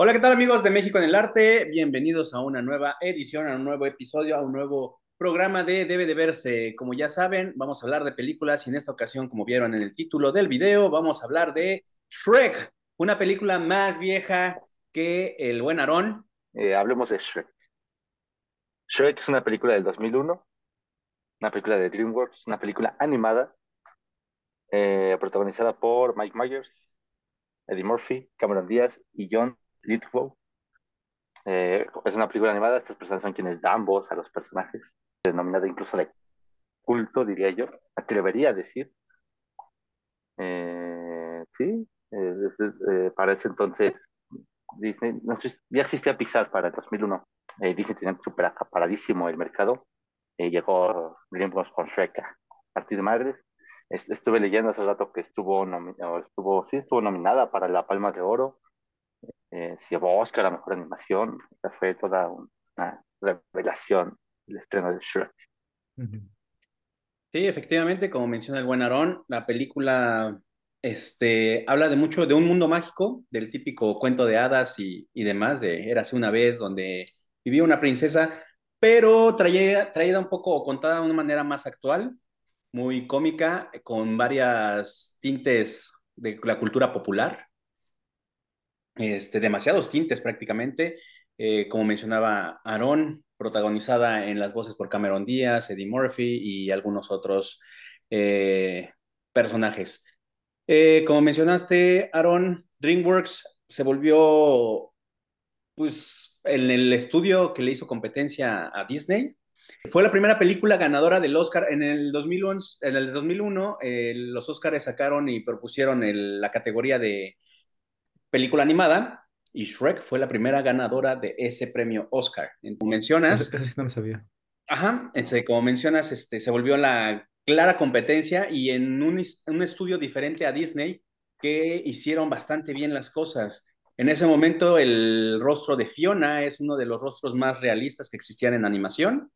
Hola, ¿qué tal amigos de México en el Arte? Bienvenidos a una nueva edición, a un nuevo episodio, a un nuevo programa de Debe de Verse. Como ya saben, vamos a hablar de películas y en esta ocasión, como vieron en el título del video, vamos a hablar de Shrek, una película más vieja que El Buen Aarón. Eh, hablemos de Shrek. Shrek es una película del 2001, una película de DreamWorks, una película animada, eh, protagonizada por Mike Myers, Eddie Murphy, Cameron Díaz y John Lithgow. Eh, es una película animada, estas personas son quienes dan voz a los personajes, denominada incluso de culto, diría yo, atrevería a decir. Eh, sí, eh, para ese entonces Disney, no ya existía Pixar para el 2001. Disney tenía súper acaparadísimo el mercado. llegó DreamWorks con Shrek a partir de madres. Estuve leyendo hace rato que estuvo, estuvo, sí, estuvo nominada para la Palma de Oro eh, se llevó Oscar a Mejor Animación. fue toda una revelación el estreno de Shrek. Sí, efectivamente, como menciona el buen Aarón, la película este, habla de mucho de un mundo mágico, del típico cuento de hadas y, y demás, de Érase una vez, donde vivía una princesa, pero traía, traída un poco, contada de una manera más actual, muy cómica, con varias tintes de la cultura popular este, demasiados tintes prácticamente, eh, como mencionaba Aaron, protagonizada en las voces por Cameron Díaz, Eddie Murphy y algunos otros eh, personajes. Eh, como mencionaste, Aaron, DreamWorks se volvió, pues, en el estudio que le hizo competencia a Disney. Fue la primera película ganadora del Oscar en el 2011, en el 2001. los Oscars sacaron y propusieron la categoría de película animada y Shrek fue la primera ganadora de ese premio Oscar. Como mencionas... Eso, sí no me sabía. Ajá, este, como mencionas, este, se volvió la clara competencia y en un, un estudio diferente a Disney que hicieron bastante bien las cosas. En ese momento el rostro de Fiona es uno de los rostros más realistas que existían en animación.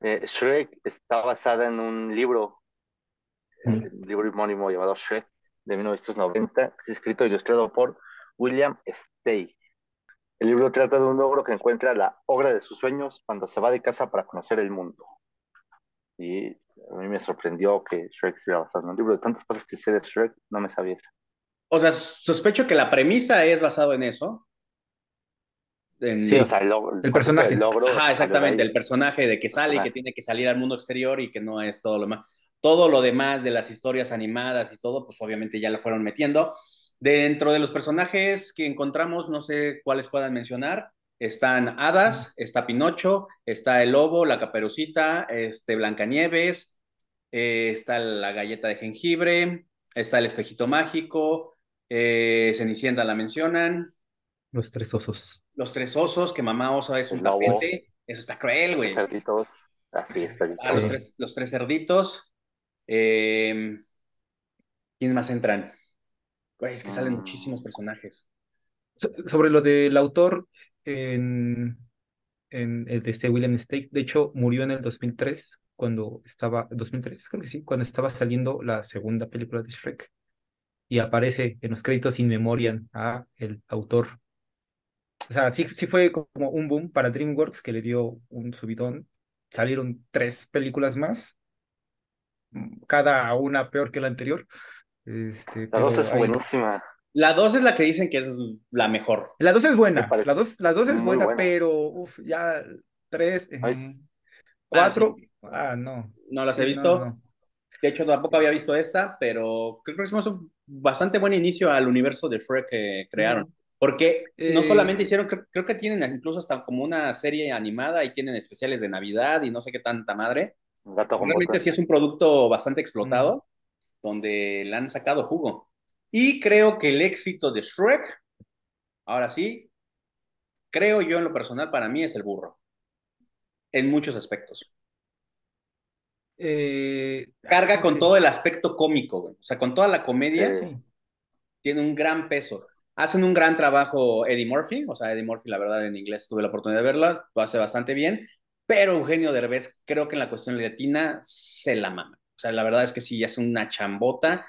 Eh, Shrek está basada en un libro, un libro homónimo llamado Shrek, de 1990, es escrito e ilustrado por William Stay. El libro trata de un ogro que encuentra la obra de sus sueños cuando se va de casa para conocer el mundo. Y a mí me sorprendió que Shrek estuviera basado en un libro. De tantas cosas que sé de Shrek, no me sabía eso. O sea, sospecho que la premisa es basado en eso. sí, o sea, el, el personaje. Ajá, exactamente, el personaje de que sale y que tiene que salir al mundo exterior y que no es todo lo más. Todo lo demás de las historias animadas y todo, pues obviamente ya lo fueron metiendo. Dentro de los personajes que encontramos, no sé cuáles puedan mencionar, están Hadas, está Pinocho, está el Lobo, la Caperucita, este Blancanieves, eh, está la galleta de jengibre, está el espejito mágico, eh, Cenicienta la mencionan. Los tres osos. Los tres osos, que mamá osa es un tapete. Eso está cruel, güey. Los cerditos, así está. Ah, los, tres, cerditos. Eh, ¿Quiénes más entran? es que salen muchísimos ah. personajes. sobre lo del autor en, en el de este William State, de hecho murió en el 2003 cuando estaba, 2003 creo que sí, cuando estaba saliendo la segunda película de Shrek y aparece en los créditos in memoriam a el autor. O sea, sí, sí fue como un boom para DreamWorks que le dio un subidón. Salieron tres películas más, cada una peor que la anterior, este, la 2 es buenísima. La 2 es la que dicen que es la mejor. La 2 es buena. La 2 la dos es buena, pero uf, ya 3, 4. Ah, no. No las he visto. De hecho, tampoco había visto esta, pero creo que es un bastante buen inicio al universo de Shrek que crearon. Porque no eh, solamente hicieron, creo, que tienen incluso hasta como una serie animada y tienen especiales de Navidad y no sé qué tanta madre. Realmente sí es un producto bastante explotado donde le han sacado jugo. Y creo que el éxito de Shrek, ahora sí, creo yo en lo personal, para mí es el burro. En muchos aspectos. Eh, Carga con todo el aspecto cómico, O sea, con toda la comedia, tiene un gran peso. Hacen un gran trabajo Eddie Murphy, o sea, Eddie Murphy, la verdad, en inglés tuve la oportunidad de verla, lo hace bastante bien, pero Eugenio Derbez creo que en la cuestión latina se la mama. O sea, la verdad es que sí, hace una chambota.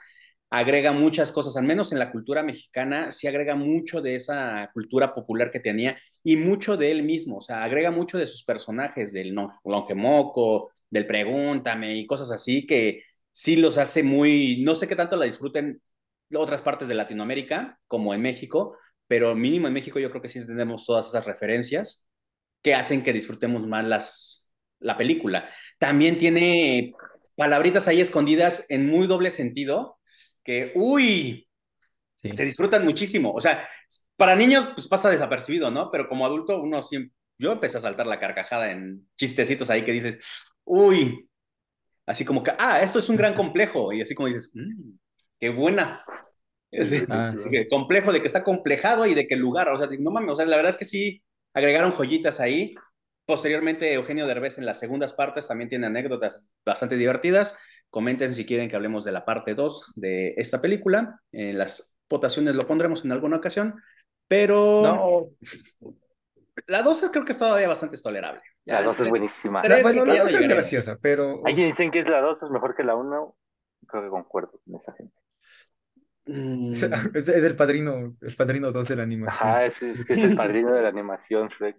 agrega muchas cosas, al menos en la cultura mexicana, sí agrega mucho de esa cultura popular que tenía y mucho de él mismo, o sea, agrega mucho de sus personajes, del Longemoco, del Pregúntame y cosas así que sí los hace muy, no sé qué tanto la disfruten otras partes de Latinoamérica, como en México, pero mínimo en México yo creo que sí tenemos todas esas referencias que hacen que disfrutemos más las, la película. También tiene palabritas ahí escondidas en muy doble sentido, que, uy, se disfrutan muchísimo. O sea, para niños pues pasa desapercibido, ¿no? Pero como adulto uno siempre, yo empecé a saltar la carcajada en chistecitos ahí que dices, uy, así como que, ah, esto es un gran complejo. Y así como dices, mmm, qué buena. Ah, complejo de que está complejado y de que lugar, o sea, no mames, o sea, la verdad es que sí agregaron joyitas ahí. Posteriormente, Eugenio Derbez en las segundas partes también tiene anécdotas bastante divertidas. Comenten si quieren que hablemos de la parte 2 de esta película. En las votaciones lo pondremos en alguna ocasión, pero no. la 2 creo que es todavía bastante tolerable. la 2 es buenísima. bueno, la 2 es graciosa, pero... Hay quien dicen que la 2 es mejor que la 1. Creo que concuerdo con esa gente. Mm. Es, el padrino, el padrino 2 de la animación. Ah, es, es, es el padrino de la animación, Shrek.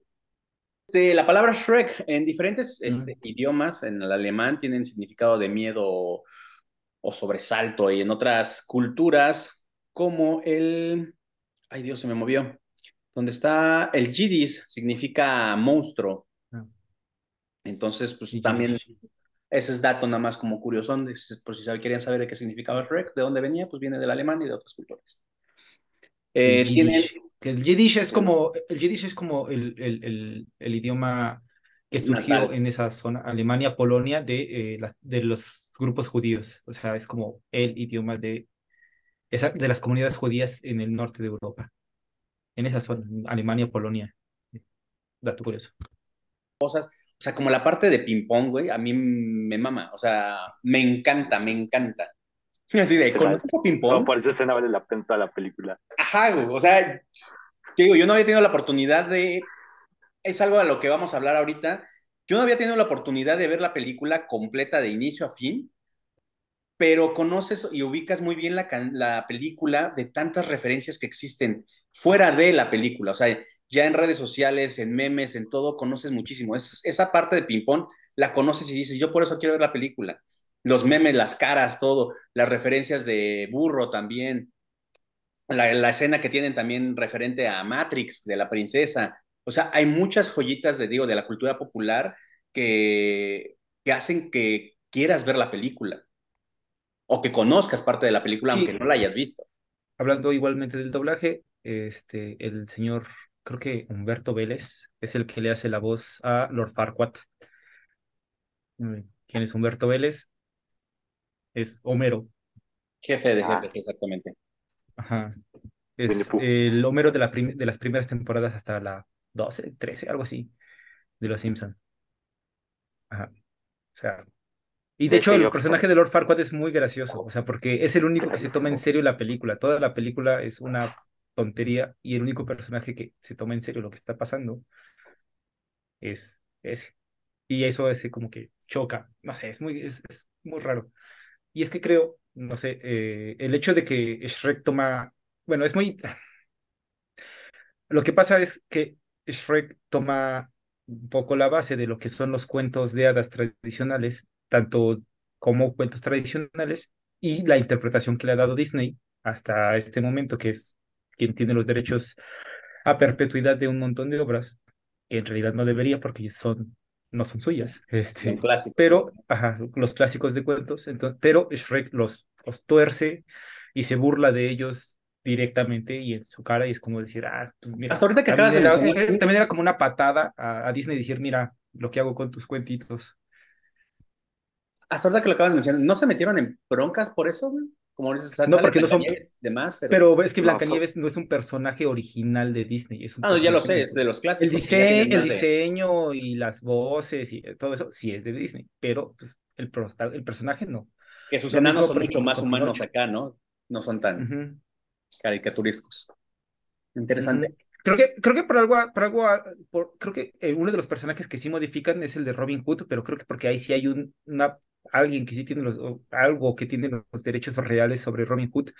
Este, la palabra Shrek en diferentes este, idiomas, en el alemán, tienen significado de miedo o, sobresalto, y en otras culturas, como el. Ay, Dios, se me movió. Donde está el Yiddish, significa monstruo. Ah. Entonces, pues también ese es dato nada más como curioso, por si querían saber qué significaba Shrek, de dónde venía, pues viene del alemán y de otras culturas. Eh, el, Yiddish, es como, el Yiddish es como el, el, el, idioma que surgió en esa zona, Alemania, Polonia, de, eh, de los grupos judíos. O sea, es como el idioma de, esa, de las comunidades judías en el norte de Europa. En esa zona, Alemania, Polonia. Dato curioso. Cosas o sea, como la parte de ping-pong, güey, a mí me mama. O sea, me encanta, me encanta. Así de, con ping-pong. por eso se vale la pena la película. Ajá, güey. O sea, digo, yo no había tenido la oportunidad de. Es algo a lo que vamos a hablar ahorita. Yo no había tenido la oportunidad de ver la película completa de inicio a fin, pero conoces y ubicas muy bien la, la película de tantas referencias que existen fuera de la película. O sea, ya en redes sociales, en memes, en todo, conoces muchísimo. Es, esa parte de ping-pong la conoces y dices, yo por eso quiero ver la película. Los memes, las caras, todo, las referencias de burro también, la, la escena que tienen también referente a Matrix, de la princesa. O sea, hay muchas joyitas de, digo, de la cultura popular que, que hacen que quieras ver la película o que conozcas parte de la película aunque no la hayas visto. Hablando igualmente del doblaje, este, el señor creo que Humberto Vélez es el que le hace la voz a Lord Farquaad. Mm, ¿Quién es Humberto Vélez? Es Homero. Jefe de ah. jefes, exactamente. Ajá. Es el Homero de, la de las primeras temporadas hasta la 12, 13, algo así, de Los Simpson. Ajá. O sea. Y de hecho, el personaje de Lord Farquaad es muy gracioso, o sea, porque es el único que se toma en serio la película. Toda la película es una tontería y el único personaje que se toma en serio lo que está pasando es ese. Y eso ese como que choca, no sé, es muy, es, muy raro. Y es que creo, no sé, eh, el hecho de que Shrek toma, bueno, es muy... Lo que pasa es que Shrek toma un poco la base de lo que son los cuentos de hadas tradicionales, tanto como cuentos tradicionales, y la interpretación que le ha dado Disney hasta este momento, que es quien tiene los derechos a perpetuidad de un montón de obras, que en realidad no debería porque son, no son suyas. Este, pero, ajá, los clásicos de cuentos, entonces, pero Shrek los, los tuerce y se burla de ellos directamente y en su cara y es como decir, ah, pues mira. Hasta ahorita que también, era, eh, también era como una patada a, a, Disney decir, mira, lo que hago con tus cuentitos. Hasta ahorita que lo acabas de mencionar, ¿no se metieron en broncas por eso? Güey? Como dices, no, porque no son. Demás, pero... pero es que Blancanieves no, es un personaje original de Disney. Es un ah, ya lo sé, es de los clásicos. El, diseño, el diseño y las voces y todo eso sí es de Disney, pero pues, el, el personaje no. Que sus enanos son mucho más humanos acá, ¿no? No son tan caricaturísticos. Interesante. Creo que, creo que por algo, por algo por, creo que eh, uno de los personajes que sí modifican es el de Robin Hood, pero creo que porque ahí sí hay un, una alguien que sí tiene los, algo que tiene los derechos reales sobre Robin Hood,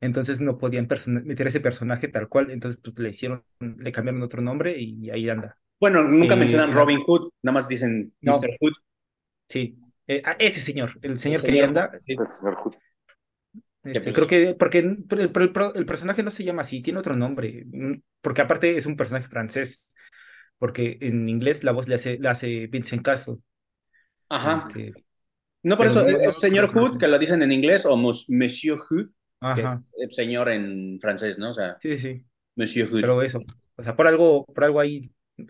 entonces no podían meter ese personaje tal cual, entonces pues le hicieron, le cambiaron otro nombre y ahí anda. Bueno, nunca mencionan Robin Hood, nada más dicen Mr. Hood. Sí, eh, ese señor, el señor que anda. Sí. señor Hood. Este, creo que porque el, el, personaje no se llama así, tiene otro nombre, porque aparte es un personaje francés, porque en inglés la voz le hace, le hace Vincent Castle. Ajá. Este, no, por eso, es señor Hood, que lo dicen en inglés, o Monsieur Hood, señor en francés, ¿no? O sea, sí, sí. Monsieur Hood. Pero eso, o sea, por algo, por algo ahí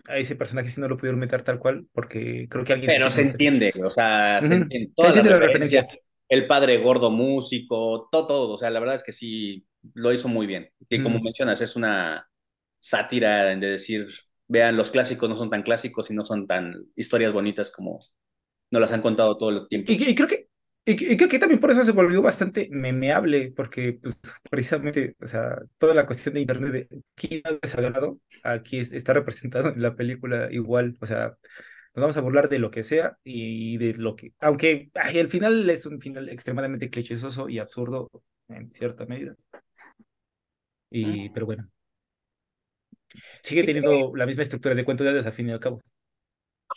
a ese personaje sí no lo pudieron meter tal cual, porque creo que alguien... Pero se entiende, o sea, se entiende, toda se entiende la, referencia el padre gordo músico, todo, todo. O sea, la verdad es que sí lo hizo muy bien. Y como mencionas, es una sátira de decir, vean, los clásicos no son tan clásicos y no son tan historias bonitas como nos las han contado todo el tiempo. Y, creo que y, creo que también por eso se volvió bastante memeable, porque pues precisamente, o sea, toda la cuestión de internet de aquí ha desagrado, aquí está representado en la película igual, o sea, nos vamos a burlar de lo que sea y de lo que, aunque ay, el final es un final extremadamente clichésoso y absurdo en cierta medida. Y, pero bueno. Sigue teniendo la misma estructura de cuento de hadas al fin y al cabo.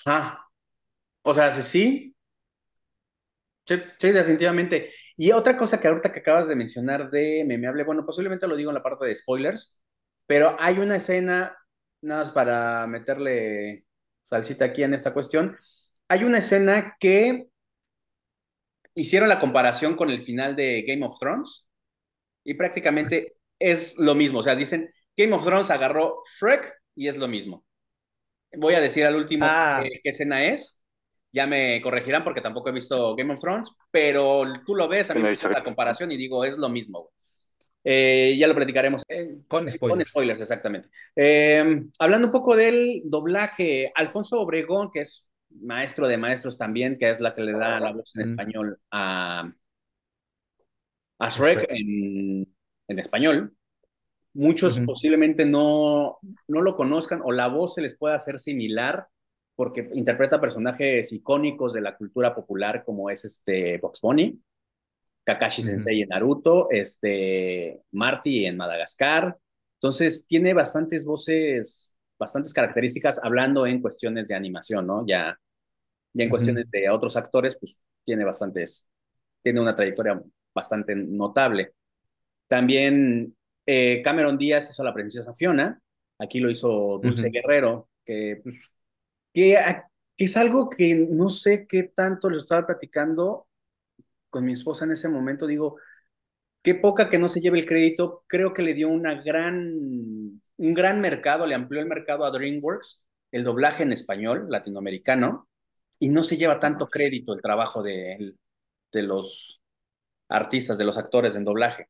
Ajá. O sea, sí. Sí, sí, definitivamente. Y otra cosa que ahorita que acabas de mencionar de memeable, bueno, posiblemente lo digo en la parte de spoilers, pero hay una escena, nada más para meterle salsita aquí en esta cuestión. Hay una escena que hicieron la comparación con el final de Game of Thrones y prácticamente es lo mismo. O sea, dicen, Game of Thrones agarró Shrek y es lo mismo. Voy a decir al último ah. qué, escena es. Ya me corregirán porque tampoco he visto Game of Thrones, pero tú lo ves, a mí me gusta la comparación y digo, es lo mismo. Eh, ya lo platicaremos. con spoilers. Con spoilers, exactamente. Eh, hablando un poco del doblaje, Alfonso Obregón, que es maestro de maestros también, que es la que le da la voz en español a, a Shrek en, en español. Muchos posiblemente no, no lo conozcan o la voz se les pueda hacer similar porque interpreta personajes icónicos de la cultura popular como es este Box Bunny. Kakashi Sensei en Naruto, este, Marty en Madagascar. Entonces, tiene bastantes voces, bastantes características hablando en cuestiones de animación, ¿no? Ya, ya en cuestiones de otros actores, pues tiene bastantes, tiene una trayectoria bastante notable. También eh, Cameron Díaz hizo la princesa Fiona, aquí lo hizo Dulce Guerrero, que, pues, que, es algo que no sé qué tanto les estaba platicando con mi esposa en ese momento, digo, qué poca que no se lleve el crédito, creo que le dio una gran, un gran mercado, le amplió el mercado a DreamWorks, el doblaje en español latinoamericano, y no se lleva tanto crédito el trabajo de, de los artistas, de los actores en doblaje.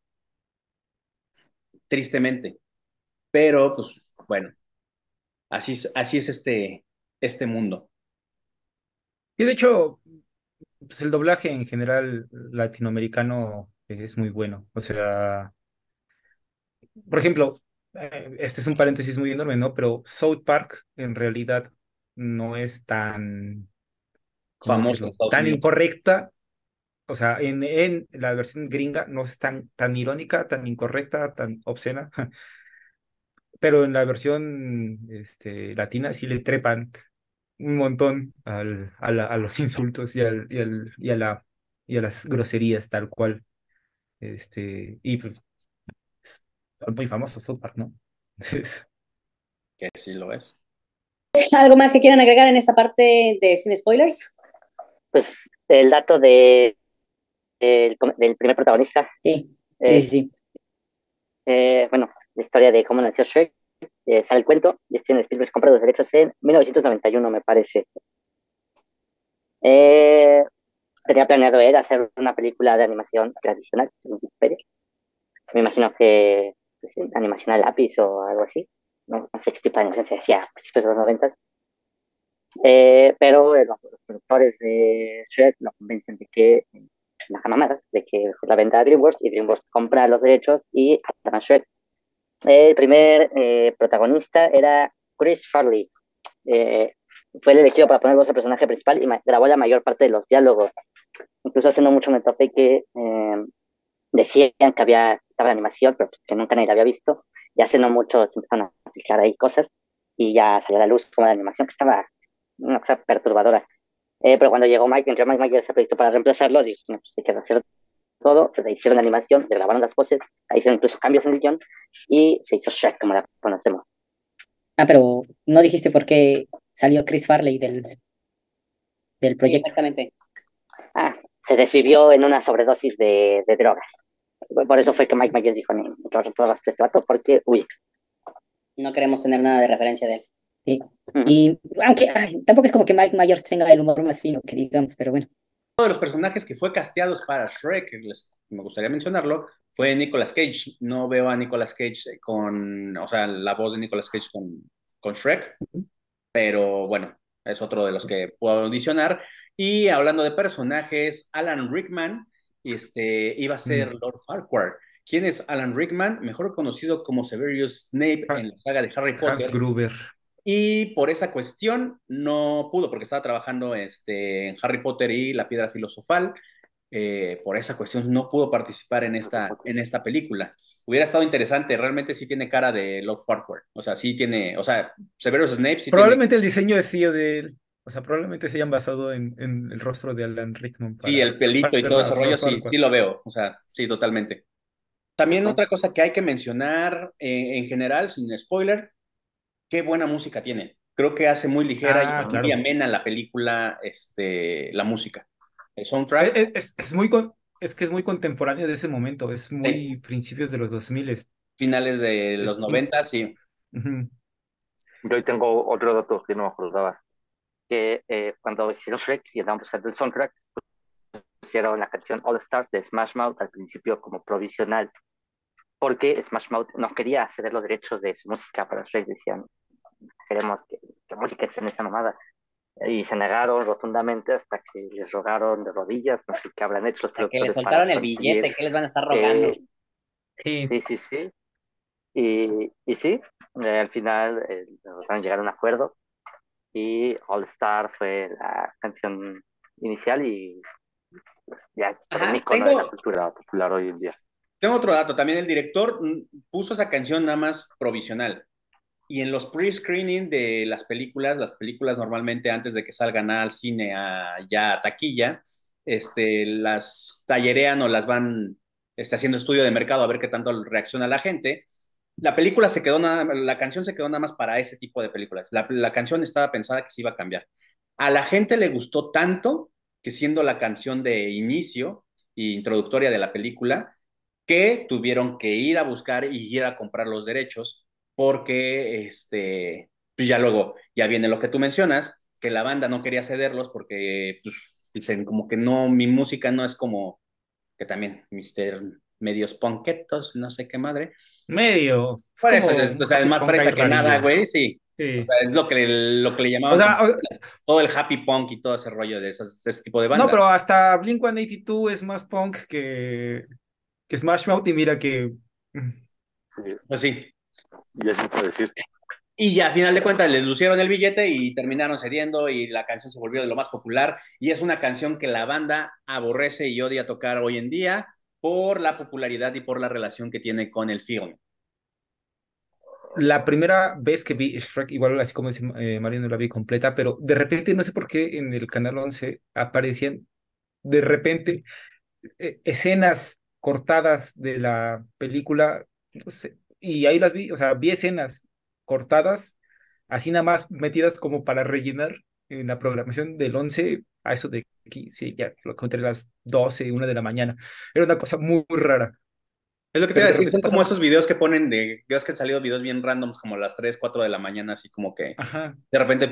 Tristemente. Pero, pues, bueno, así es, así es este, este mundo. Y de hecho, pues el doblaje en general latinoamericano es muy bueno. O sea, por ejemplo, eh, este es un paréntesis muy enorme, ¿no? Pero South Park en realidad no es tan famoso, tan incorrecta. O sea, en, en la versión gringa no es tan, tan irónica, tan incorrecta, tan obscena. Pero en la versión este, latina sí le trepan un montón al, a, a, los insultos y, al, y, al, y, a la, y a las groserías tal cual. Este, y pues son muy famosos South Park, ¿no? que sí lo es. ¿Algo más que quieran agregar en esta parte de sin spoilers? Pues el dato de, del primer protagonista. Sí, sí, sí. Eh, bueno, la historia de cómo nació Shrek eh, sale el cuento y Steven Spielberg compra los derechos en 1991, me parece. Eh, tenía planeado él hacer una película de animación tradicional, Me imagino que pues, animación a lápiz o algo así. No, sé qué tipo de animación se hacía a principios de los 90. Eh, pero los, productores de Shrek lo convencen de que la mamada, de que la venta a DreamWorks y DreamWorks compra los derechos y a Shrek el primer eh, protagonista era Chris Farley. Eh, fue el elegido para poner voz al personaje principal y grabó la mayor parte de los diálogos. Incluso hace no mucho me topé que eh, decían que había, estaba la animación, pero que nunca nadie la había visto. Y hace no mucho se empezaron a fijar ahí cosas y ya salió a la luz como la animación que estaba una cosa perturbadora. Eh, pero cuando llegó Mike, entró Mike, Mike ese proyecto para reemplazarlo, dijo, no, pues hay que hacer todo, pues, hicieron la animación, le grabaron las voces, ahí hicieron incluso cambios en el guion y se hizo Shrek como la conocemos. Ah, pero no dijiste por qué salió Chris Farley del, del proyecto. exactamente. Ah, se desvivió en una sobredosis de, de drogas. Por eso fue que Mike Myers dijo, ni todas las porque, uy. No queremos tener nada de referencia de él. Sí. Y aunque tampoco es como que Mike Myers tenga el humor más fino que digamos, pero bueno. Uno de los personajes que fue casteados para Shrek, me gustaría mencionarlo, fue Nicolas Cage. No veo a Nicolas Cage con, o sea, la voz de Nicolas Cage con, con Shrek, pero bueno, es otro de los que puedo audicionar. Y hablando de personajes, Alan Rickman este, iba a ser Lord Farquhar. ¿Quién es Alan Rickman? Mejor conocido como Severus Snape en la saga de Harry Potter. Hans Gruber. Y por esa cuestión no pudo, porque estaba trabajando este, en Harry Potter y la piedra filosofal. Eh, por esa cuestión no pudo participar en esta, en esta película. Hubiera estado interesante, realmente sí tiene cara de Lord Farquhar. O sea, sí tiene, o sea, Severus Snape sí Probablemente el diseño es CEO de él. O sea, probablemente se hayan basado en, en el rostro de Alan Rickman. sí, el pelito y todo ese rollo, sí, sí lo veo. O sea, sí, totalmente. También otra cosa que hay que mencionar eh, en general, sin spoiler, qué buena música tiene. Creo que hace muy ligera y ah, muy amena la película, este, la música. El soundtrack. Es, es, muy es que es muy contemporáneo de ese momento, es muy principios de los 2000. Finales de los 90, sí. Yo hoy tengo otro dato que no me acordaba. Que eh, cuando hicieron Shrek y andaban buscando el soundtrack, hicieron la canción All Stars de Smash Mouth al principio como provisional porque Smash Mouth no quería ceder los derechos de su música para Shrek, decían, queremos que, la música esté en esa mamada. Y se negaron rotundamente hasta que les rogaron de rodillas, no sé qué habrán hecho los Que les soltaron el billete, que les van a estar rogando. sí, sí, sí. Y, y sí, eh, al final eh, llegar a un acuerdo y All Star fue la canción inicial y pues, ya es un icono de la cultura popular hoy en día. Tengo otro dato, también el director puso esa canción nada más provisional. Y en los pre-screening de las películas, las películas normalmente antes de que salgan al cine a, ya a taquilla, este, las tallerean o las van este, haciendo estudio de mercado a ver qué tanto reacciona la gente. La película se quedó nada, la canción se quedó nada más para ese tipo de películas. La, canción estaba pensada que se iba a cambiar. A la gente le gustó tanto que siendo la canción de inicio e introductoria de la película, que tuvieron que ir a buscar y ir a comprar los derechos porque este, pues ya luego, ya viene lo que tú mencionas, que la banda no quería cederlos porque pues, dicen como que no, mi música no es como, que también, Mister medios ponquetos, no sé qué madre. Medio. o sea, es más fresa que nada, güey, sí. O sea, es lo que, lo que le llamaban todo el happy punk y todo ese rollo de ese tipo de bandas. No, pero hasta Blink 182 es más punk que, que Smash Mouth y mira que. Sí. Pues sí. Ya se puede decir. Y ya, a final de cuentas, les lucieron el billete y terminaron cediendo y la canción se volvió de lo más popular. Y es una canción que la banda aborrece y odia tocar hoy en día por la popularidad y por la relación que tiene con el film. La primera vez que vi Shrek, igual así como dice eh, Mario, no la vi completa, pero de repente, no sé por qué en el canal 11 aparecían de repente eh, escenas cortadas de la película, no sé, y ahí las vi, o sea, vi escenas cortadas, así nada más metidas como para rellenar en la programación del 11 a eso de aquí, sí, ya lo encontré a las 12, 1 de la mañana. Era una cosa muy, rara. Es lo que te iba a decir, son como esos videos que ponen de, videos que han salido videos bien randoms como a las 3, 4 de la mañana, así como que de repente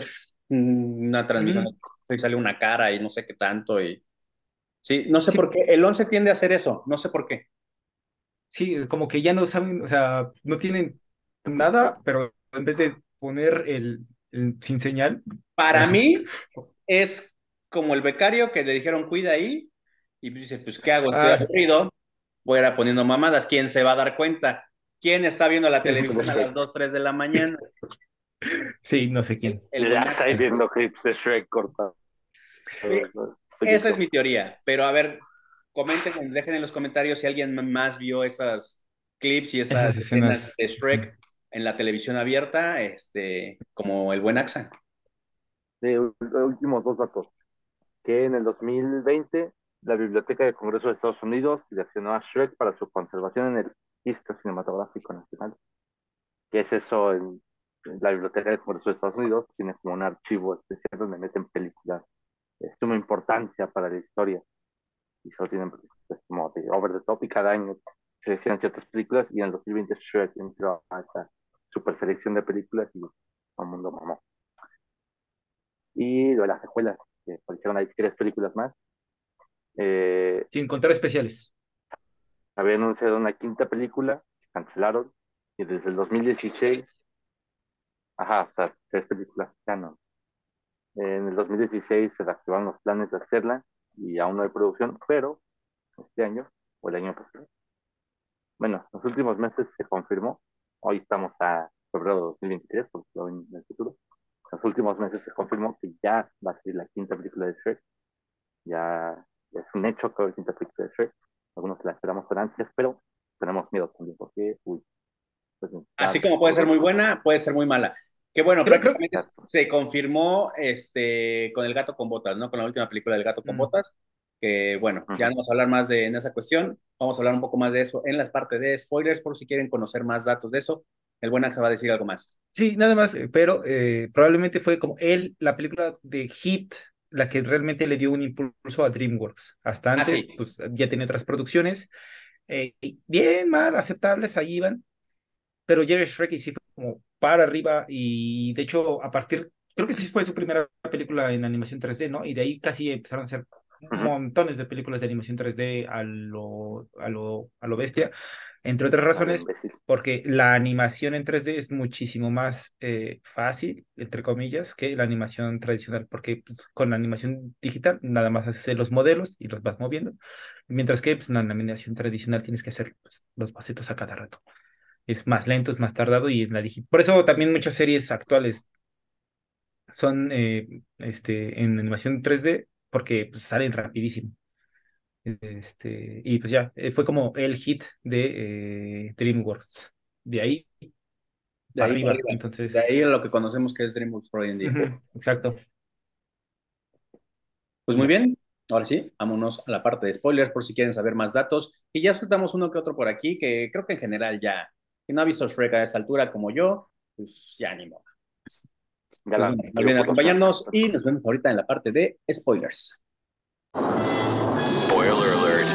una transmisión y sale una cara y no sé qué tanto y Sí, no sé por qué. El 11 tiende a hacer eso, no sé por qué. Sí, como que ya no saben, o sea, no tienen nada, pero en vez de poner el, sin señal. Para mí es como el becario que le dijeron cuida ahí y dice, pues ¿qué hago? Estoy ah. aburrido, voy a ir poniendo mamadas, ¿quién se va a dar cuenta? ¿Quién está viendo la televisión a las 2, 3 de la mañana? Sí, no sé quién. El ya está viendo clips de Shrek cortados. Esa es mi teoría, pero a ver, comenten, dejen en los comentarios si alguien más vio esas clips y esas, Esas escenas escenas. de Shrek en la televisión abierta, este, como el buen Axa. De últimos dos datos. Que en el 2020 la Biblioteca del Congreso de Estados Unidos seleccionó a Shrek para su conservación en el Registro Cinematográfico Nacional. ¿Qué es eso? En la Biblioteca del Congreso de Estados Unidos tiene como un archivo especial donde meten películas de suma importancia para la historia. Y solo tienen pues, como de over the top y cada año seleccionan ciertas películas y en el 2020 Shrek entró a esta super selección de películas y todo el mundo mamó. Y lo de las secuelas, que aparecieron ahí tres películas más. Eh, Sin contar especiales. habían anunciado una quinta película, cancelaron, y desde el 2016, ajá, sea, tres películas ya no. En el 2016 se reactivaron los planes de hacerla y aún no hay producción, pero este año o el año pasado, bueno, los últimos meses se confirmó, hoy estamos a febrero de 2023, porque lo en el futuro, los últimos meses se confirmó que ya va a ser la quinta película de Shrek, ya, ya es un hecho que va a haber quinta película de Shrek, algunos la esperamos con ansias, pero tenemos miedo también, porque, uy, pues, Así como puede ser muy buena, puede ser muy mala. Que bueno, Creo- creo- prácticamente se confirmó este, con El Gato con Botas, ¿no? Con la última película del Gato con Mm. Botas. Que bueno, ya Ujú. no vamos a hablar más de en esa cuestión. Vamos a hablar un poco más de eso en las partes de spoilers, por si quieren conocer más datos de eso. El buen Axa va a decir algo más. Sí, nada más, eh, pero eh, probablemente fue como él, la película de Hit, la que realmente le dio un impulso a DreamWorks. Hasta Ah, antes, sí. pues ya tenía otras producciones, eh, bien, mal, aceptables, ahí iban, pero llega Shrek y sí fue como para arriba, y de hecho, a partir, creo que sí fue su primera película en animación 3D, ¿no? Y de ahí casi empezaron a hacer montones de películas de animación 3D a lo, a lo, a lo bestia, entre otras razones, porque la animación en 3D es muchísimo más eh, fácil, entre comillas, que la animación tradicional, porque pues, con la animación digital nada más haces los modelos y los vas moviendo, mientras que pues, en la animación tradicional tienes que hacer pues, los bocetos a cada rato. Es más lento, es más tardado y en la digital. Por eso también muchas series actuales son eh, este, en animación 3D, porque pues, salen rapidísimo. Este, y pues ya, eh, fue como el hit de eh, DreamWorks. De ahí De para ahí, arriba. para arriba. Entonces, De ahí a lo que conocemos que es DreamWorks por hoy en día. exacto. Pues muy bien, ahora sí, vámonos a la parte de spoilers por si quieren saber más datos. Y ya soltamos uno que otro por aquí, que creo que en general ya, que no ha visto Shrek a esta altura como yo, pues ya ni modo. Ya Pues bueno, no olviden acompañarnos y nos vemos ahorita en la parte de spoilers. Spoiler alert.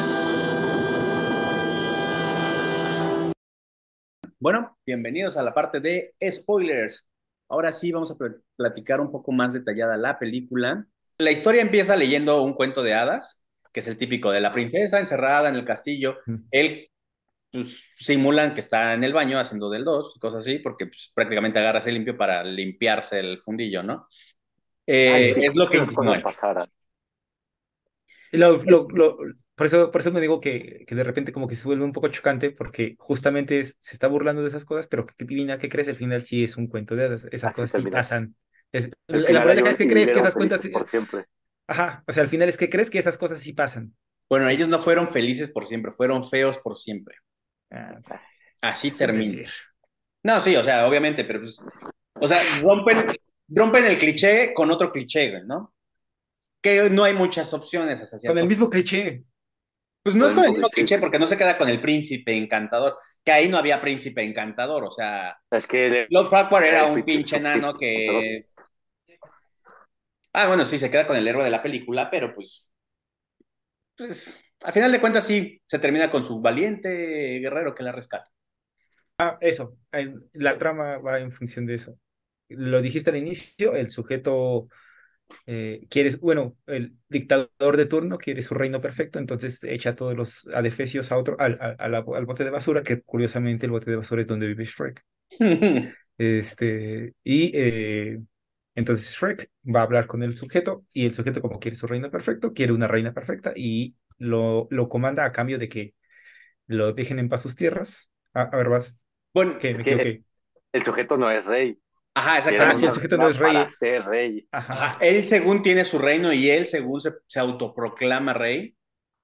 Bueno, bienvenidos a la parte de spoilers. Ahora sí vamos a pl- platicar un poco más detallada la película. La historia empieza leyendo un cuento de hadas, que es el típico de la princesa encerrada en el castillo. Él pues, simulan que está en el baño haciendo del dos y cosas así, porque pues, prácticamente agarra ese limpio para limpiarse el fundillo, ¿no? Eh, Ay, sí, es lo que lo- lo- lo- por eso, por eso me digo que, que de repente como que se vuelve un poco chocante, porque justamente es- se está burlando de esas cosas, pero que divina, ¿qué crees? Al final sí es un cuento de hadas. Esas Así cosas sí pasan. Es, la hay es que crees que esas cuentas, felices por siempre. ajá, o sea, al final es que crees que esas cosas sí pasan. Bueno, ellos no fueron felices por siempre, fueron feos por siempre. Ah, Así termina. decir. No, sí, o sea, obviamente, pero pues, o sea, rompen, rompen el cliché con otro cliché, güey, ¿no? Que no hay muchas opciones hasta Con el mismo cliché. Pues no es con el mismo cliché. cliché, porque no se queda con el príncipe encantador, que ahí no había príncipe encantador, o sea, Es que Lord Farquhar era un pinche enano que... Ah, bueno, sí, se queda con el héroe de la película, pero pues, pues, a final de cuentas sí, se termina con su valiente guerrero que la rescata. Ah, eso, la trama va en función de eso. Lo dijiste al inicio, el sujeto eh, quiere, bueno, el dictador de turno quiere su reino perfecto, entonces echa a todos los adefesios a otro, al, al, al bote de basura, que curiosamente el bote de basura es donde vive Shrek. Este, y eh, entonces Shrek va a hablar con el sujeto, y el sujeto, como quiere su reino perfecto, quiere una reina perfecta, y lo, lo comanda a cambio de que lo dejen en paz sus tierras. A, a ver, vas, Bueno, que me el sujeto no es rey. Ajá, Ah, exactamente. sí, el sujeto no es rey. Para ser rey. Ajá. Ajá, Él según tiene su reino y él según se, se autoproclama rey,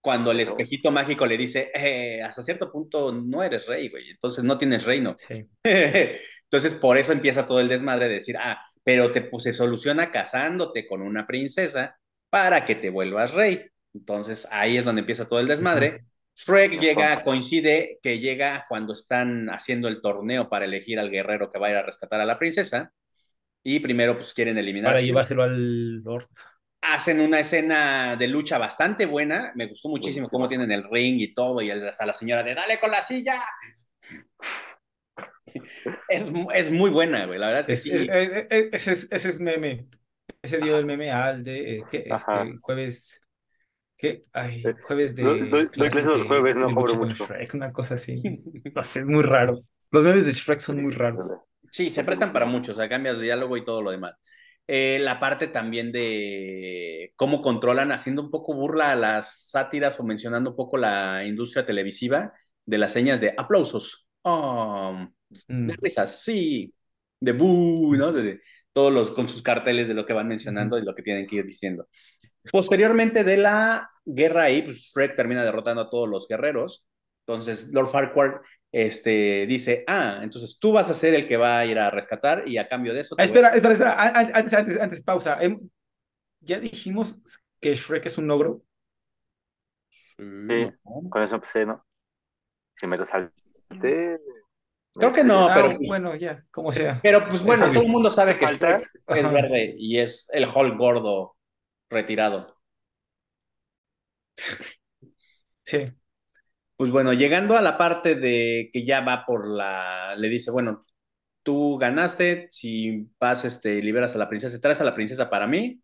cuando el espejito mágico le dice, "Eh, hasta cierto punto no eres rey, güey, entonces no tienes reino. Sí. Entonces por eso empieza todo el desmadre de decir, ah, pero te pues, se soluciona casándote con una princesa para que te vuelvas rey. Entonces ahí es donde empieza todo el desmadre. Shrek llega, coincide que llega cuando están haciendo el torneo para elegir al guerrero que va a ir a rescatar a la princesa. Y primero pues quieren eliminar. Para llevárselo al Lord. Hacen una escena de lucha bastante buena. Me gustó muchísimo cómo tienen el ring y todo. Y hasta la señora de dale con la silla. Es, es muy buena, güey. La verdad es que Es- sí. es- es- es- ese, es, es meme. Ese dio el meme al de eh. Este, jueves. ¿Qué? Ay, Eh, jueves de. doy- clases los de- jueves, no de cobro mucho. Shrek, una cosa así. No sé, es muy raro. Los memes de Shrek son muy raros. Sí, se prestan para muchos, o sea, cambias de diálogo y todo lo demás. Eh, la parte también de cómo controlan, haciendo un poco burla a las sátiras o mencionando un poco la industria televisiva de las señas de aplausos, Mm. de risas, sí, de boo, ¿no? De, de todos los con sus carteles de lo que van mencionando y lo que tienen que ir diciendo. Posteriormente de la guerra ahí, pues Shrek termina derrotando a todos los guerreros. Entonces Lord Farquaad este, dice, ah, entonces tú vas a ser el que va a ir a rescatar y a cambio de eso... te Ah, voy espera, espera, espera. A- a- Antes, antes, antes, pausa. Em, Ya dijimos que Shrek es un ogro. Sí, ¿no? con eso empecé, ¿no? Si me lo salté. Creo que no, Ah, pero, bueno, ya, como sea. pero pues bueno, todo el mundo sabe que es verde y es el Hulk gordo retirado. Sí. Pues bueno, llegando a la parte de que ya va por la, le dice, bueno, tú ganaste, si vas, este, liberas a la princesa, traes a la princesa para mí,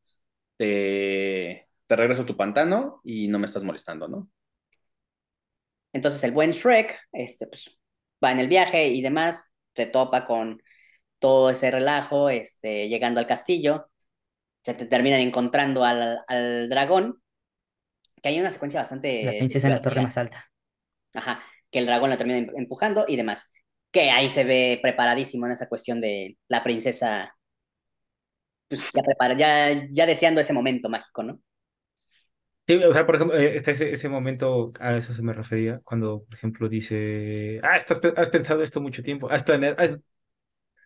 te, te regreso a tu pantano y no me estás molestando, ¿no? Entonces el buen Shrek, este, pues, va en el viaje y demás, se topa con todo ese relajo, este, llegando al castillo, se te terminan encontrando al, al dragón, que hay una secuencia bastante... La princesa en la torre más alta. Ajá, que el dragón la termina em- empujando y demás. Que ahí se ve preparadísimo en esa cuestión de la princesa, pues ya prepara, ya, ya deseando ese momento mágico, ¿no? Sí, o sea, por ejemplo, eh, está ese, ese momento, a eso se me refería, cuando, por ejemplo, dice, ah, estás, has pensado esto mucho tiempo, has planeado, has,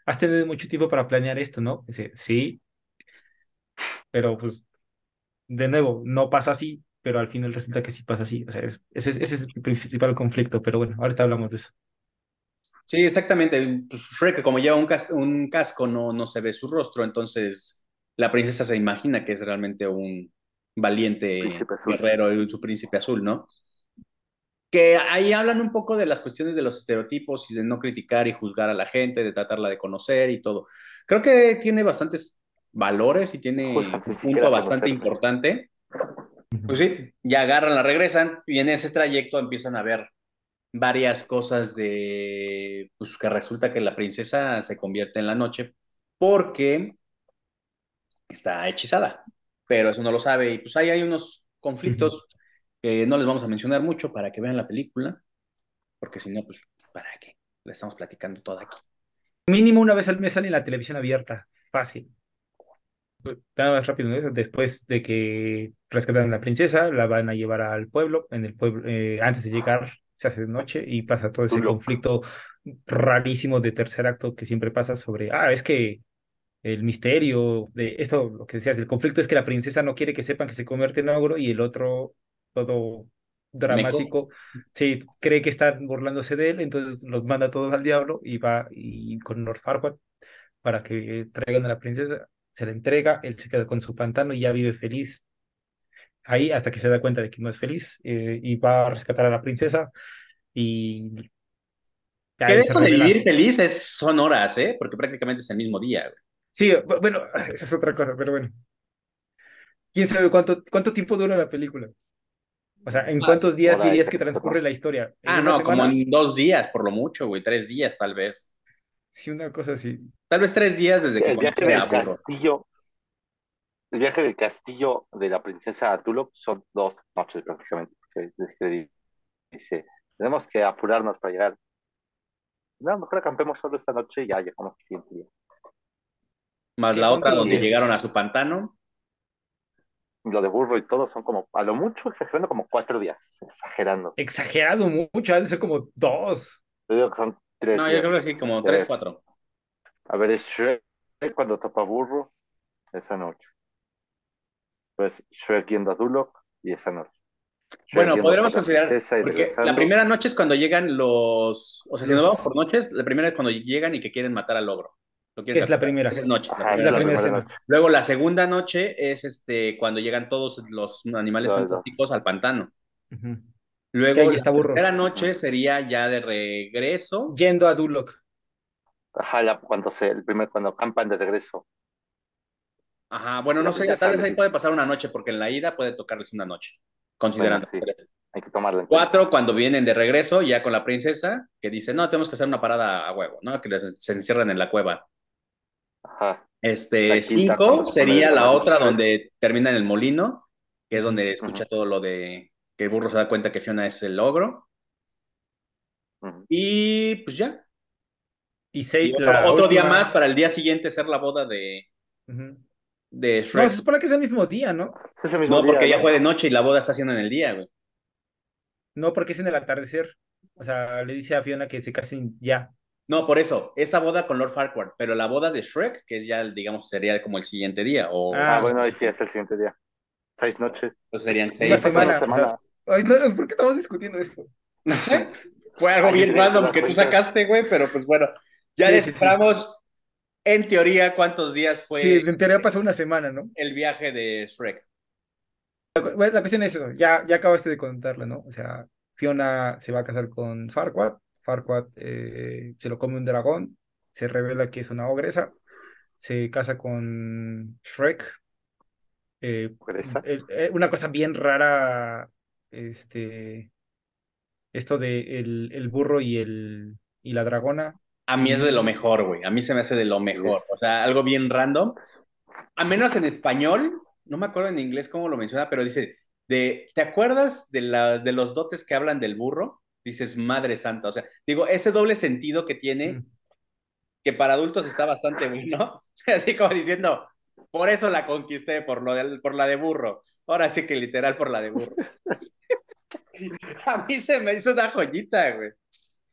has tenido mucho tiempo para planear esto, ¿no? Dice, sí, pero pues, de nuevo, no pasa así, pero al final resulta que sí pasa así, o sea, es- ese, es- ese es el principal conflicto, pero bueno, ahorita hablamos de eso. Sí, exactamente. Pues Shrek, como lleva un, cas- un casco, no, no se ve su rostro, entonces la princesa se imagina que es realmente un valiente guerrero y su príncipe azul, ¿no? Que ahí hablan un poco de las cuestiones de los estereotipos y de no criticar y juzgar a la gente, de tratarla de conocer y todo. Creo que tiene bastantes valores y tiene Justo, un punto bastante importante. Pues sí, ya agarran, la regresan y en ese trayecto empiezan a ver varias cosas de, pues que resulta que la princesa se convierte en la noche porque está hechizada, pero eso no lo sabe y pues ahí hay unos conflictos que no les vamos a mencionar mucho para que vean la película, porque si no, pues, ¿para qué? Le estamos platicando todo aquí. Mínimo una vez al mes sale en la televisión abierta, fácil. Nada más rápido, ¿no? Después de que rescatan a la princesa, la van a llevar al pueblo. En el pueblo, eh, antes de llegar, se hace de noche y pasa todo ese conflicto rarísimo de tercer acto que siempre pasa sobre, ah, es que el misterio de esto, lo que decías, el conflicto es que la princesa no quiere que sepan que se convierte en ogro y el otro, todo dramático, sí, cree que están burlándose de él, entonces los manda todos al diablo y va y con Lord Farquaad para que traigan a la princesa, se la entrega, él se queda con su pantano y ya vive feliz ahí hasta que se da cuenta de que no es feliz eh, y va a rescatar a la princesa y Que de eso de vivir felices son horas, ¿eh? Porque prácticamente es el mismo día. güey. Sí, bu- bueno, esa es otra cosa, pero bueno. ¿Quién sabe cuánto, cuánto tiempo dura la película? O sea, ¿en Ah, cuántos días dirías que transcurre la historia? ¿En Ah, no, como semana? en dos días por lo mucho, güey, tres días tal vez. Sí, una cosa así. Tal vez tres días desde que El viaje del castillo. El viaje del castillo de la princesa a Tulop son dos noches prácticamente. porque es que Dice, tenemos que apurarnos para llegar. No, mejor acampemos solo esta noche y ya llegamos el siguiente día. más Sí, la otra ¿cuántos donde días? llegaron a su pantano. Lo de burro y todo son como, a lo mucho exagerando, como cuatro días. Exagerando. Exagerado mucho, ha de ser como dos. Yo digo que son tres No, yo creo que sí, como Tres. 3, 4. A ver, es Shrek cuando topa burro esa noche. Pues Shrek yendo a Duloc y esa noche. Shrek Bueno, podríamos considerar, porque la primera noche es cuando llegan los, o sea, si nos vamos por noches, la primera es cuando llegan y que quieren matar al ogro. Que es la primera. Es noche. la Ajá, Es primera la noche. primera primera escena. noche. Luego la segunda noche es este cuando llegan todos los animales fantásticos al pantano. Ujú. Luego la está burro. tercera noche sería ya de regreso. Yendo a Duloc. Ajá, la- cuando se, el primer, cuando campan de regreso. Ajá, bueno, no sé, tal vez ahí puede pasar una noche, porque en la ida puede tocarles una noche, considerando. Bueno, sí. tres. Hay que tomarla en cuenta. Cuatro, cuando vienen de regreso, ya con la princesa, que dice, no, tenemos que hacer una parada a huevo, ¿no? Que les- se encierran en la cueva. Ajá. Este, cinco sería la otra donde termina en el molino, que es donde escucha todo lo de que el burro se da cuenta que Fiona es el ogro. Y pues ya. Y Y seis, otro, la otro día más para el día siguiente ser la boda de, de No, Shrek. se supone que es el mismo día, ¿no? Es ese mismo No, día, porque ya ¿no? fue de noche y la boda está haciendo en el día, güey. No, porque es en el atardecer. O sea, le dice a Fiona que se casen ya. No, por eso, esa boda con Lord Farquaad, pero la boda de Shrek, que es ya, digamos, sería como el siguiente día, o Ah, Ah, bueno, ahí sí es el siguiente día. Seis noches. pues serían seis. Semana. una semana. Ay, no, ¿por qué estamos discutiendo esto? No sé, fue algo bien random que tú sacaste, güey, pero pues bueno, ya Sí, sí, sí. desciframos en teoría cuántos días fue Sí, en teoría pasó una semana, ¿no? el viaje de Shrek. Bueno, la cuestión es eso, ya, ya acabaste de contarla, ¿no? O sea, Fiona se va a casar con Farquaad, Farquaad eh, se lo come un dragón, se revela que es una ogresa, se casa con Shrek. eh, ¿Ogresa? eh, eh, una cosa bien rara, este, esto de el, el burro y, el, y la dragona. A mí es de lo mejor, güey. A mí se me hace de lo mejor. O sea, algo bien random. A menos en español, no me acuerdo en inglés cómo lo menciona, pero dice, de, ¿te acuerdas de, la, de los dotes que hablan del burro? Dices, madre santa. O sea, digo, ese doble sentido que tiene, Mm. que para adultos está bastante bueno. Así como diciendo, por eso la conquisté, por, lo del- por la de burro. Ahora sí que literal por la de burro. A mí se me hizo una joyita, güey.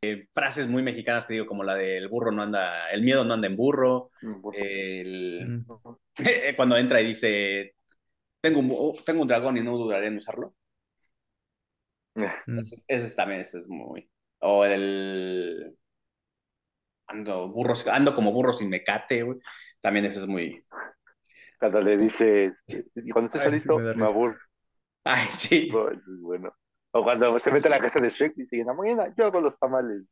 Eh, frases muy mexicanas que digo, como la del burro no anda, el miedo no anda en burro. El, Mm. cuando entra y dice, tengo un, bu- tengo un dragón y no dudaré en usarlo. Mm. Ese, ese también ese es muy... O el... Ando, burros, ando como burro sin mecate, güey. También ese es muy... Cuando le dice, cuando sí solito, me aburro. Ay, sí. Eso es bueno. O cuando se mete a la casa de Shrek y dice, mañana yo hago los tamales.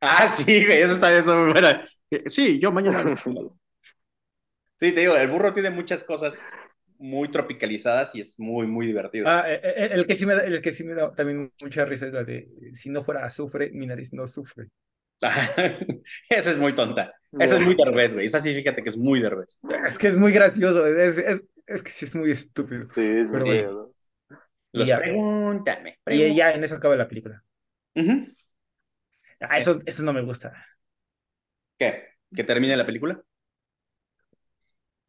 Ah, sí, güey, eso también es muy buena. Sí, yo mañana... Sí, te digo, el burro tiene muchas cosas muy tropicalizadas y es muy, muy divertido. Ah, eh, eh, el que sí me da, el que sí me da también mucha risa es la de si no fuera azufre, mi nariz no sufre. Esa es muy tonta. Esa es muy derbez, güey. Esa sí, fíjate que es muy derbez. Es que es muy gracioso, es, es, es que sí es muy estúpido. Sí, es muy bueno. Ya. pregúntame. Y ya en eso acaba la película. Ah, eso, eso no me gusta. ¿Qué? ¿Que termine la película?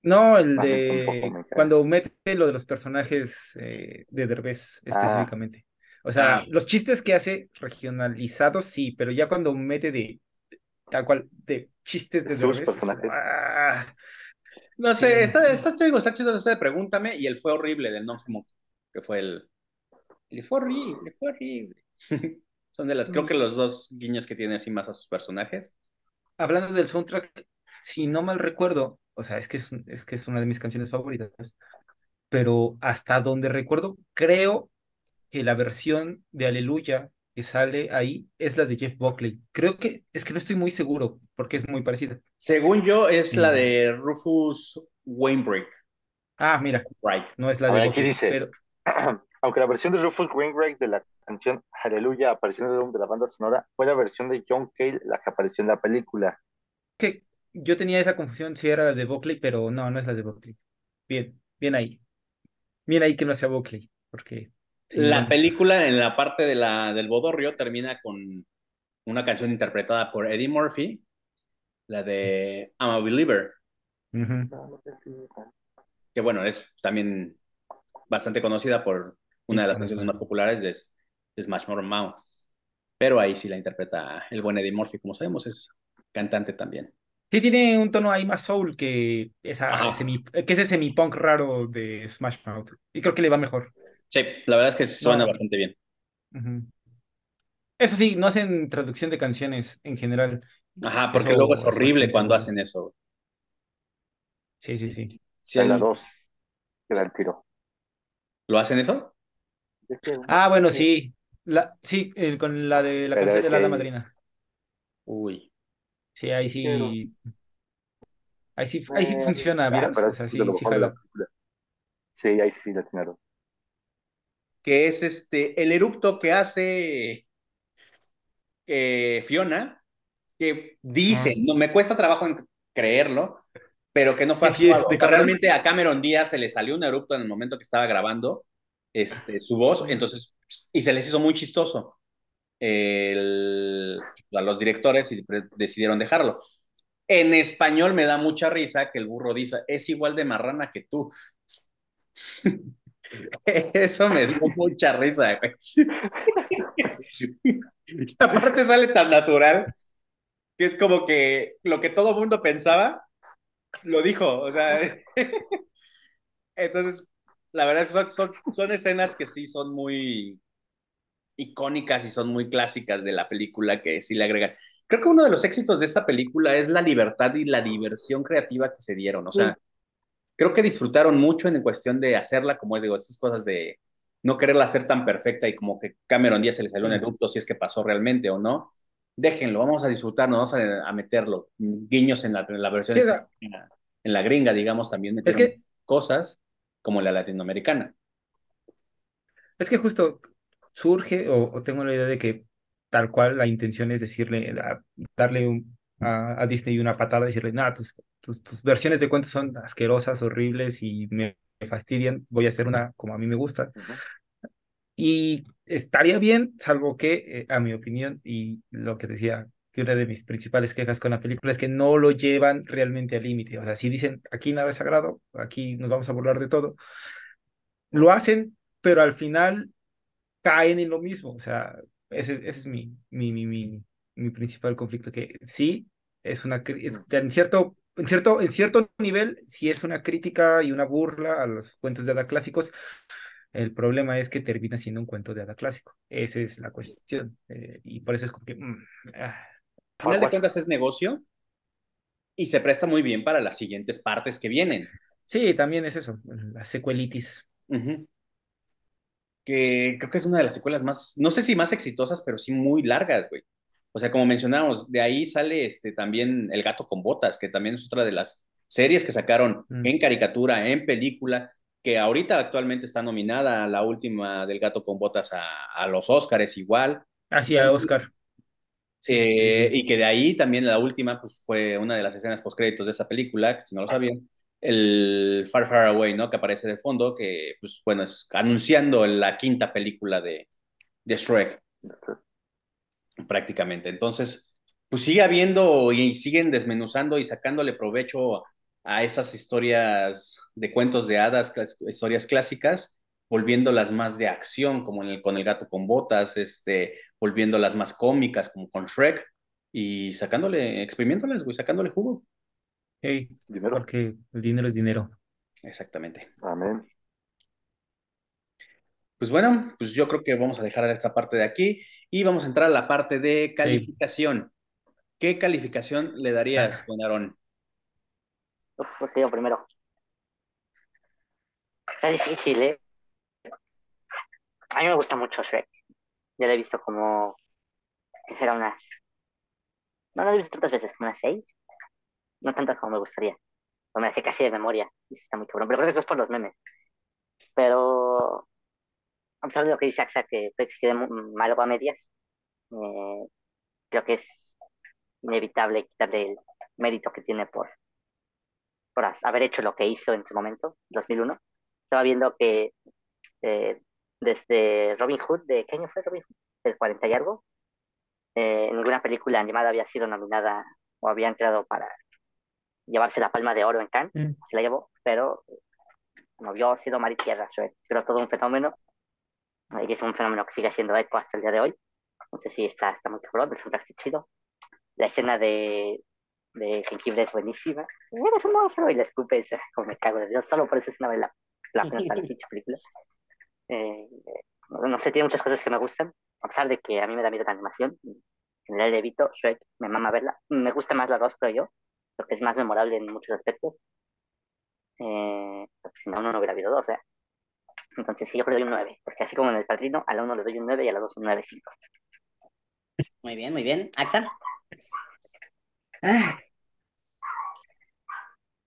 No, el A mí de cuando mete lo de los personajes eh, de Derbez específicamente. O sea, Ah. los chistes que hace regionalizados, sí, pero ya cuando mete de tal cual, de chistes de Derbez. es como, personajes. ah, No Sí. sé, está, está, te digo, está chido ese de Pregúntame y el fue horrible del Non que fue el... El fue horrible, fue horrible. Son de las, creo que los dos guiños que tiene así más a sus personajes. hablando del soundtrack, si no mal recuerdo, o sea, es que es, es que es una de mis canciones favoritas, pero hasta donde recuerdo, creo que la versión de Aleluya que sale ahí es la de Jeff Buckley. Creo que, es que no estoy muy seguro, porque es muy parecida. Según yo, es la Mm. de Rufus Wainwright. Ah, mira, Right. no es la A de Buckley, dice. pero Aunque la versión de Rufus Wainwright de la canción Hallelujah apareció en el álbum de la banda sonora, fue la versión de John Cale la que apareció en la película. que yo tenía esa confusión si era la de Buckley, pero no, no es la de Buckley. Bien, bien ahí. Bien ahí que no sea Buckley, porque... sí, La película en la parte de la, del bodorrio termina con una canción interpretada por Eddie Murphy, la de I'm a Believer. Que bueno, es también bastante conocida por una de las canciones más populares de, de Smash Mouth. Pero ahí sí la interpreta el buen Eddie Murphy, como sabemos, es cantante también. Sí, tiene un tono ahí más soul que, esa semi, que ese semi-punk raro de Smash Mouth. Y creo que le va mejor. Sí, la verdad es que suena No. bastante bien. Eso sí, no hacen traducción de canciones en general. Ajá, porque Eso luego es es horrible cuando hacen eso. Sí, sí, sí. Sí, en la hay- 2, gran tiro. ¿Lo hacen eso? Ah, bueno, sí. La, sí, eh, con la de la Pero canción de la Madrina. Uy. Sí, ahí sí. Ahí sí, ahí sí Eh, funciona, ah, ¿vieras? pero O sea, es sí, sí jala. ahí sí la atinaron. Que es este, el erupto que hace eh, Fiona, que dice, Ah. no me cuesta trabajo en creerlo, pero que no fue Que sí es actuado. de O sea, Cameron. realmente a Cameron Díaz se le salió un erupto en el momento que estaba grabando este, su voz, entonces, y se les hizo muy chistoso a los directores y decidieron dejarlo. En español me da mucha risa que el burro dice, es igual de marrana que tú. Eso me dio mucha risa, güey. Aparte sale tan natural que es como que lo que todo mundo pensaba, lo dijo. O sea, entonces, la verdad es que son, son, son escenas que sí son muy icónicas y son muy clásicas de la película que sí le agregan. Creo que uno de los éxitos de esta película es la libertad y la diversión creativa que se dieron. O sea, creo que disfrutaron mucho en cuestión de hacerla, como digo, estas cosas de no quererla hacer tan perfecta y como que Cameron Díaz se le salió Sí. un erupto si es que pasó realmente o no. Déjenlo, vamos a disfrutarlo, vamos a, a meterlo. Guiños en la, en la versión Sí, en la, en la gringa, digamos, también metieron que- cosas como la latinoamericana. Es que justo surge, o, o tengo la idea de que tal cual la intención es decirle, a- darle un- a, a Disney una patada, decirle, nada, tus, tus, tus versiones de cuentos son asquerosas, horribles y me, fastidian, voy a hacer una como a mí me gusta. Y estaría bien, salvo que, eh, a mi opinión, y lo que decía, que una de mis principales quejas con la película es que no lo llevan realmente al límite. O sea, si dicen, aquí nada es sagrado, aquí nos vamos a burlar de todo, lo hacen, pero al final caen en lo mismo. O sea, ese, es- ese es mi, mi, mi, mi, mi principal conflicto, que sí, es una, es, en cierto, en cierto, en cierto nivel, sí es una crítica y una burla a los cuentos de hada clásicos. El problema es que termina siendo un cuento de hada clásico. Esa es la cuestión. eh, y por eso es como que... mm, ah, final de cuentas es negocio y se presta muy bien para las siguientes partes que vienen. Sí, también es eso, la secuelitis. Que creo que es una de las secuelas más, no sé si más exitosas, pero sí muy largas, güey. O sea, como mencionamos, de ahí sale este también El gato con botas, que también es otra de las series que sacaron Mm. en caricatura, en película, que ahorita actualmente está nominada a la última del gato con botas a, a los Óscares igual. Hacia Oscar. Sí, sí, Eh, sí. Y que de ahí también la última pues, fue una de las escenas postcréditos de esa película, que si no lo sabían, el Far Far Away, ¿no? Que aparece de fondo, que pues bueno, es anunciando la quinta película de, de Shrek, prácticamente. Entonces, pues sigue habiendo y siguen desmenuzando y sacándole provecho a esas historias de cuentos de hadas, historias clásicas, volviéndolas más de acción, como en el, con el gato con botas, este, volviéndolas más cómicas, como con Shrek, y sacándole, exprimiéndolas, güey, sacándole jugo. Hey, Dinero. porque el dinero es dinero. Exactamente. Amén. Pues bueno, pues yo creo que vamos a dejar esta parte de aquí y vamos a entrar a la parte de calificación. ¿Qué calificación le darías, Ah. buen Aarón? Uf, pues yo primero. Está difícil, ¿eh? A mí me gusta mucho Shrek. Ya la he visto como... ¿Qué será? Unas... No, no la he visto tantas veces, como unas seis. No tantas como me gustaría. O me sé casi de memoria. Eso está muy cabrón. Pero creo que es por los memes. Pero... A pesar de lo que dice Axa, que que quede malo a medias, eh, creo que es inevitable quitarle el mérito que tiene por, por haber hecho lo que hizo en su momento, 2001. Estaba viendo que eh, desde Robin Hood, ¿de qué año fue Robin Hood? Del 40 y algo, eh, ninguna película animada había sido nominada o había entrado para llevarse la palma de oro en Cannes, Mm. se la llevó, pero no vio ha sido mar y tierra, Shrek. Pero todo un fenómeno, y es un fenómeno que sigue siendo eco hasta el día de hoy. Entonces sí, está, está muy cabrón, soundtrack está chido. La escena de, de jengibre es buenísima. Eres un monstruo y le escupes, como me cago de Dios, solo por esa escena de la, la, la, la película. Eh, no, sé, tiene muchas cosas que me gustan, a pesar de que a mí me da miedo la animación. En general evito Shrek, me mama verla. Me gusta más la 2, creo yo, porque es más memorable en muchos aspectos. Eh, si no, uno no hubiera habido dos, ¿eh? Entonces sí, yo creo doy un 9, porque así como en el padrino, a la 1 le doy un 9 y a la 2 un 9.5. Muy bien, muy bien. Axa. Ah.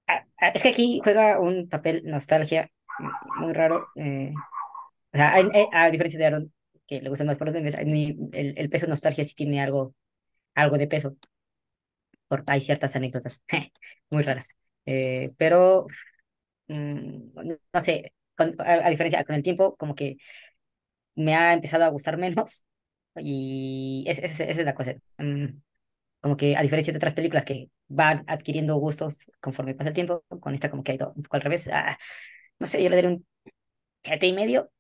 Ah, ah, Es que aquí juega un papel nostalgia muy raro. eh, o sea, eh, a diferencia de Aaron, que le gustan más por los memes, el, el peso nostalgia sí tiene algo, algo de peso. Por, hay ciertas anécdotas muy raras. Eh, pero, mm, no sé, con- a, a diferencia, con el tiempo, como que me ha empezado a gustar menos. Y es- es- esa es la cosa. Mm, como que a diferencia de otras películas que van adquiriendo gustos conforme pasa el tiempo, con esta como que ha ido un poco al revés. Ah, no sé, yo le daré un siete y medio.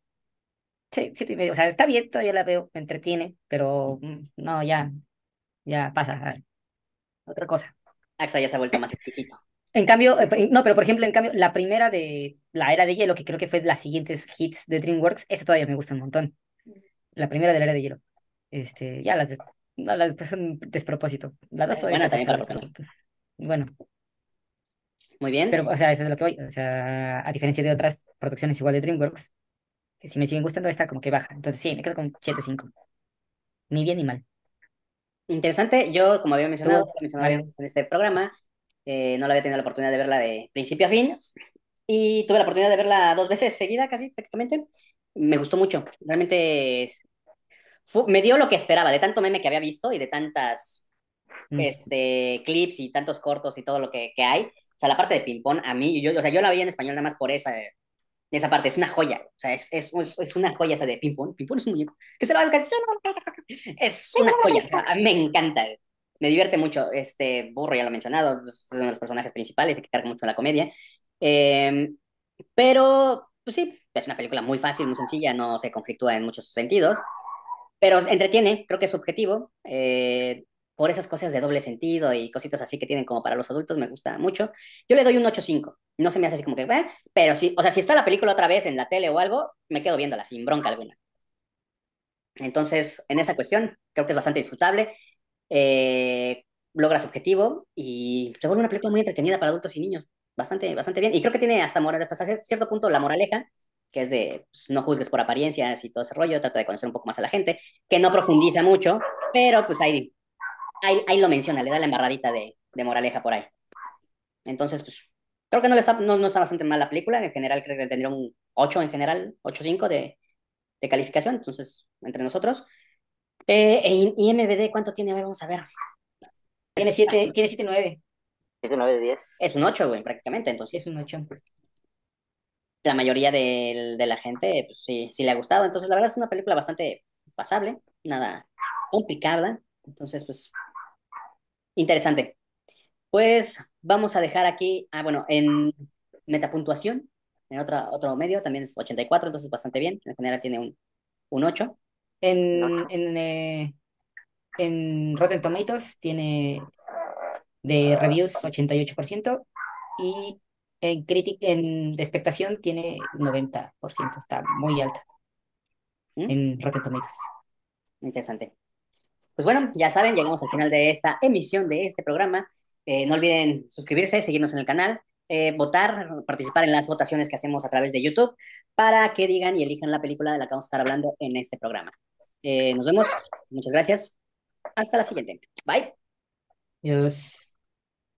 Sí, siete y medio. O sea, está bien, todavía la veo, me entretiene, pero no, ya, ya pasa. a Otra cosa. Axa ya se ha vuelto más exquisito. En cambio, eh, no, pero por ejemplo, en cambio, la primera de La Era de Hielo, que creo que fue de las siguientes hits de DreamWorks, esa todavía me gusta un montón. La primera de La Era de Hielo. Este, ya las, de- no, las después son despropósito. Las dos Eh, todavía está también para Bueno, Muy bien. pero, o sea, eso es lo que voy. O sea, a diferencia de otras producciones igual de DreamWorks, que si me siguen gustando, esta como que baja. Entonces, sí, me quedo con 7.5. Ni bien ni mal. Interesante. Yo, como había mencionado, lo veces en este programa, eh, no la había tenido la oportunidad de verla de principio a fin. Y tuve la oportunidad de verla dos veces seguida, casi prácticamente. Me gustó mucho. Realmente es- me dio lo que esperaba, de tanto meme que había visto y de tantas Mm. este, clips y tantos cortos y todo lo que, que hay. O sea, la parte de ping-pong, a mí, yo, o sea, yo la vi en español nada más por esa, esa parte. Es una joya. O sea, es, es, es, una joya esa de ping-pong. Ping-pong es un muñeco que se va al Es una joya. A mí me encanta. Me divierte mucho. Este burro, ya lo he mencionado, es uno de los personajes principales que carga mucho en la comedia. Eh, pero, pues sí, es una película muy fácil, muy sencilla, no se conflictúa en muchos sentidos, pero entretiene, creo que es objetivo. eh, por esas cosas de doble sentido y cositas así que tienen como para los adultos, me gusta mucho. Yo le doy un 8.5. No se me hace así como que, "Eh", pero sí, o sea, si está la película otra vez en la tele o algo, me quedo viéndola sin bronca alguna. Entonces, en esa cuestión, creo que es bastante disfrutable. eh, logra su objetivo y se vuelve una película muy entretenida para adultos y niños. Bastante, bastante bien. Y creo que tiene hasta, moral, hasta cierto punto la moraleja, que es de pues, no juzgues por apariencias y todo ese rollo, trata de conocer un poco más a la gente, que no profundiza mucho, pero pues ahí, ahí, ahí lo menciona, le da la embarradita de, de moraleja por ahí. Entonces, pues creo que no, le está, no, no está bastante mal la película, en general creo que tendría un 8 en general, 8.5 de, de calificación, entonces, entre nosotros. Eh, e IMBD, ¿cuánto tiene? A ver, vamos a ver. Tiene 7, tiene 7.9. 7, 9 de 10. Es un 8, güey, prácticamente. Entonces, Es un 8. la mayoría del- de, la gente, pues sí, sí le ha gustado. Entonces, la verdad es una película bastante pasable, nada complicada. Entonces, pues, interesante. Pues vamos a dejar aquí, ah, bueno, en metapuntuación, en otra, otro medio, también es 84, entonces bastante bien. En general tiene un, un 8. En, en, eh, en Rotten Tomatoes tiene de reviews 88% y en, critic, en de expectación tiene 90%, está muy alta ¿Mm? en Rotten Tomatoes. Interesante. Pues bueno, ya saben, llegamos al final de esta emisión de este programa. Eh, no olviden suscribirse, seguirnos en el canal, eh, votar, participar en las votaciones que hacemos a través de YouTube para que digan y elijan la película de la que vamos a estar hablando en este programa. Eh, nos vemos. Muchas gracias. Hasta la siguiente. Bye. Dios.